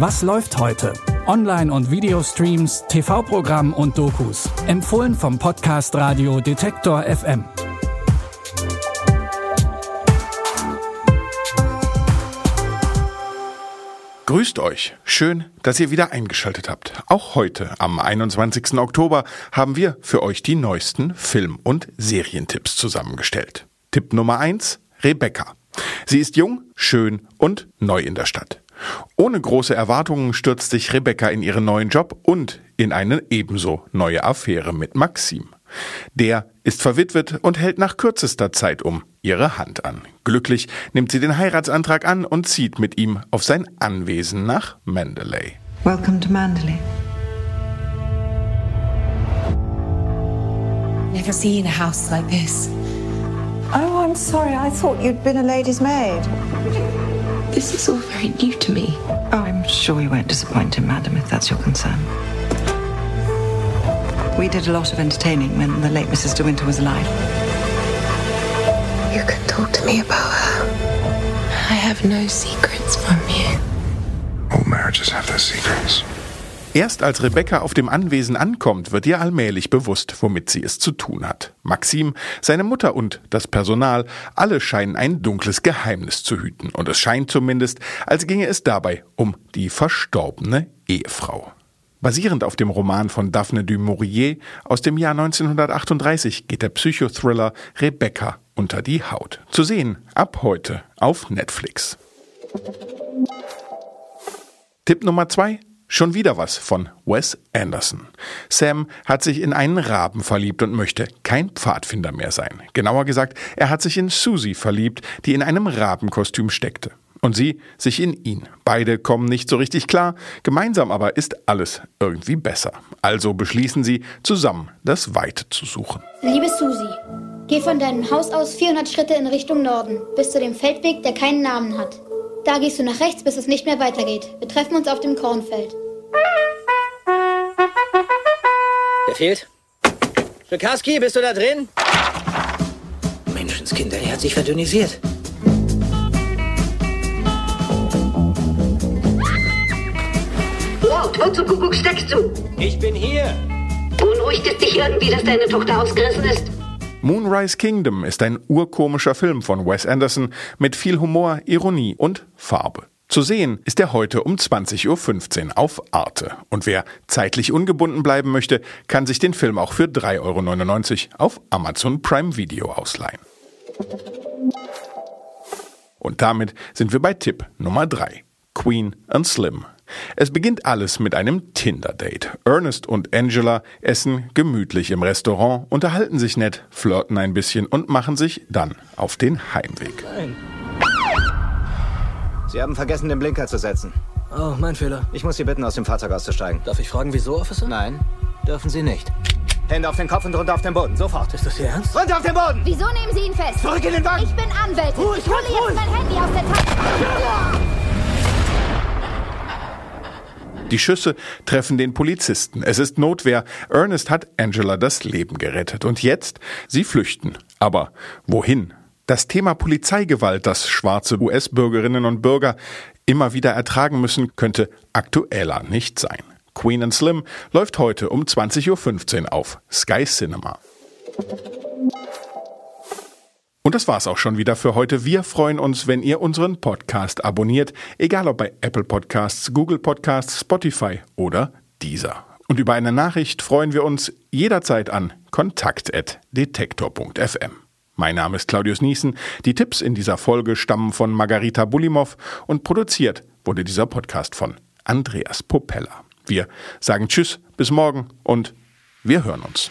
Was läuft heute? Online- und Videostreams, TV-Programm und Dokus. Empfohlen vom Podcast Radio Detektor FM. Grüßt euch. Schön, dass ihr wieder eingeschaltet habt. Auch heute, am 21. Oktober, haben wir für euch die neuesten Film- und Serientipps zusammengestellt. Tipp Nummer 1, Rebecca. Sie ist jung, schön und neu in der Stadt. Ohne große Erwartungen stürzt sich Rebecca in ihren neuen Job und in eine ebenso neue Affäre mit Maxim. Der ist verwitwet und hält nach kürzester Zeit um ihre Hand an. Glücklich nimmt sie den Heiratsantrag an und zieht mit ihm auf sein Anwesen nach Mandalay. Welcome to Mandalay. Never seen a house like this. Oh, I'm sorry. I thought you'd been a lady's maid. This is all very new to me. Oh, I'm sure you won't disappoint him, madam, if that's your concern. We did a lot of entertaining when the late Mrs. De Winter was alive. You can talk to me about her. I have no secrets from you. All marriages have their secrets. Erst als Rebecca auf dem Anwesen ankommt, wird ihr allmählich bewusst, womit sie es zu tun hat. Maxim, seine Mutter und das Personal, alle scheinen ein dunkles Geheimnis zu hüten. Und es scheint zumindest, als ginge es dabei um die verstorbene Ehefrau. Basierend auf dem Roman von Daphne du Maurier aus dem Jahr 1938 geht der Psychothriller Rebecca unter die Haut. Zu sehen ab heute auf Netflix. Tipp Nummer zwei Schon wieder was von Wes Anderson. Sam hat sich in einen Raben verliebt und möchte kein Pfadfinder mehr sein. Genauer gesagt, er hat sich in Susie verliebt, die in einem Rabenkostüm steckte. Und sie sich in ihn. Beide kommen nicht so richtig klar, gemeinsam aber ist alles irgendwie besser. Also beschließen sie, zusammen das Weite zu suchen. Liebe Susi, geh von deinem Haus aus 400 Schritte in Richtung Norden, bis zu dem Feldweg, der keinen Namen hat. Da gehst du nach rechts, bis es nicht mehr weitergeht. Wir treffen uns auf dem Kornfeld. Wer fehlt? Schwikarski, bist du da drin? Menschenskinder, er hat sich verdünnisiert. Wow, wo zum Kuckuck steckst du? Ich bin hier. Beunruhigt es dich irgendwie, dass deine Tochter ausgerissen ist? Moonrise Kingdom ist ein urkomischer Film von Wes Anderson mit viel Humor, Ironie und Farbe. Zu sehen ist er heute um 20.15 Uhr auf Arte. Und wer zeitlich ungebunden bleiben möchte, kann sich den Film auch für 3,99 Euro auf Amazon Prime Video ausleihen. Und damit sind wir bei Tipp Nummer 3. Queen and Slim. Es beginnt alles mit einem Tinder-Date. Ernest und Angela essen gemütlich im Restaurant, unterhalten sich nett, flirten ein bisschen und machen sich dann auf den Heimweg. Nein. Sie haben vergessen, den Blinker zu setzen. Oh, mein Fehler. Ich muss Sie bitten, aus dem Fahrzeug auszusteigen. Darf ich fragen, wieso, Officer? Nein, dürfen Sie nicht. Hände auf den Kopf und runter auf den Boden. Sofort. Ist das Ihr Ernst? Runter auf den Boden! Wieso nehmen Sie ihn fest? Zurück in den Wagen! Ich bin Anwältin. Ruhig, ich hole jetzt mein Handy aus der Tasche. Die Schüsse treffen den Polizisten. Es ist Notwehr. Ernest hat Angela das Leben gerettet. Und jetzt? Sie flüchten. Aber wohin? Das Thema Polizeigewalt, das schwarze US-Bürgerinnen und Bürger immer wieder ertragen müssen, könnte aktueller nicht sein. Queen and Slim läuft heute um 20.15 Uhr auf Sky Cinema. Und das war's auch schon wieder für heute. Wir freuen uns, wenn ihr unseren Podcast abonniert, egal ob bei Apple Podcasts, Google Podcasts, Spotify oder dieser. Und über eine Nachricht freuen wir uns jederzeit an kontakt.detektor.fm. Mein Name ist Claudius Niesen. Die Tipps in dieser Folge stammen von Margarita Bulimov und produziert wurde dieser Podcast von Andreas Popella. Wir sagen Tschüss, bis morgen und wir hören uns.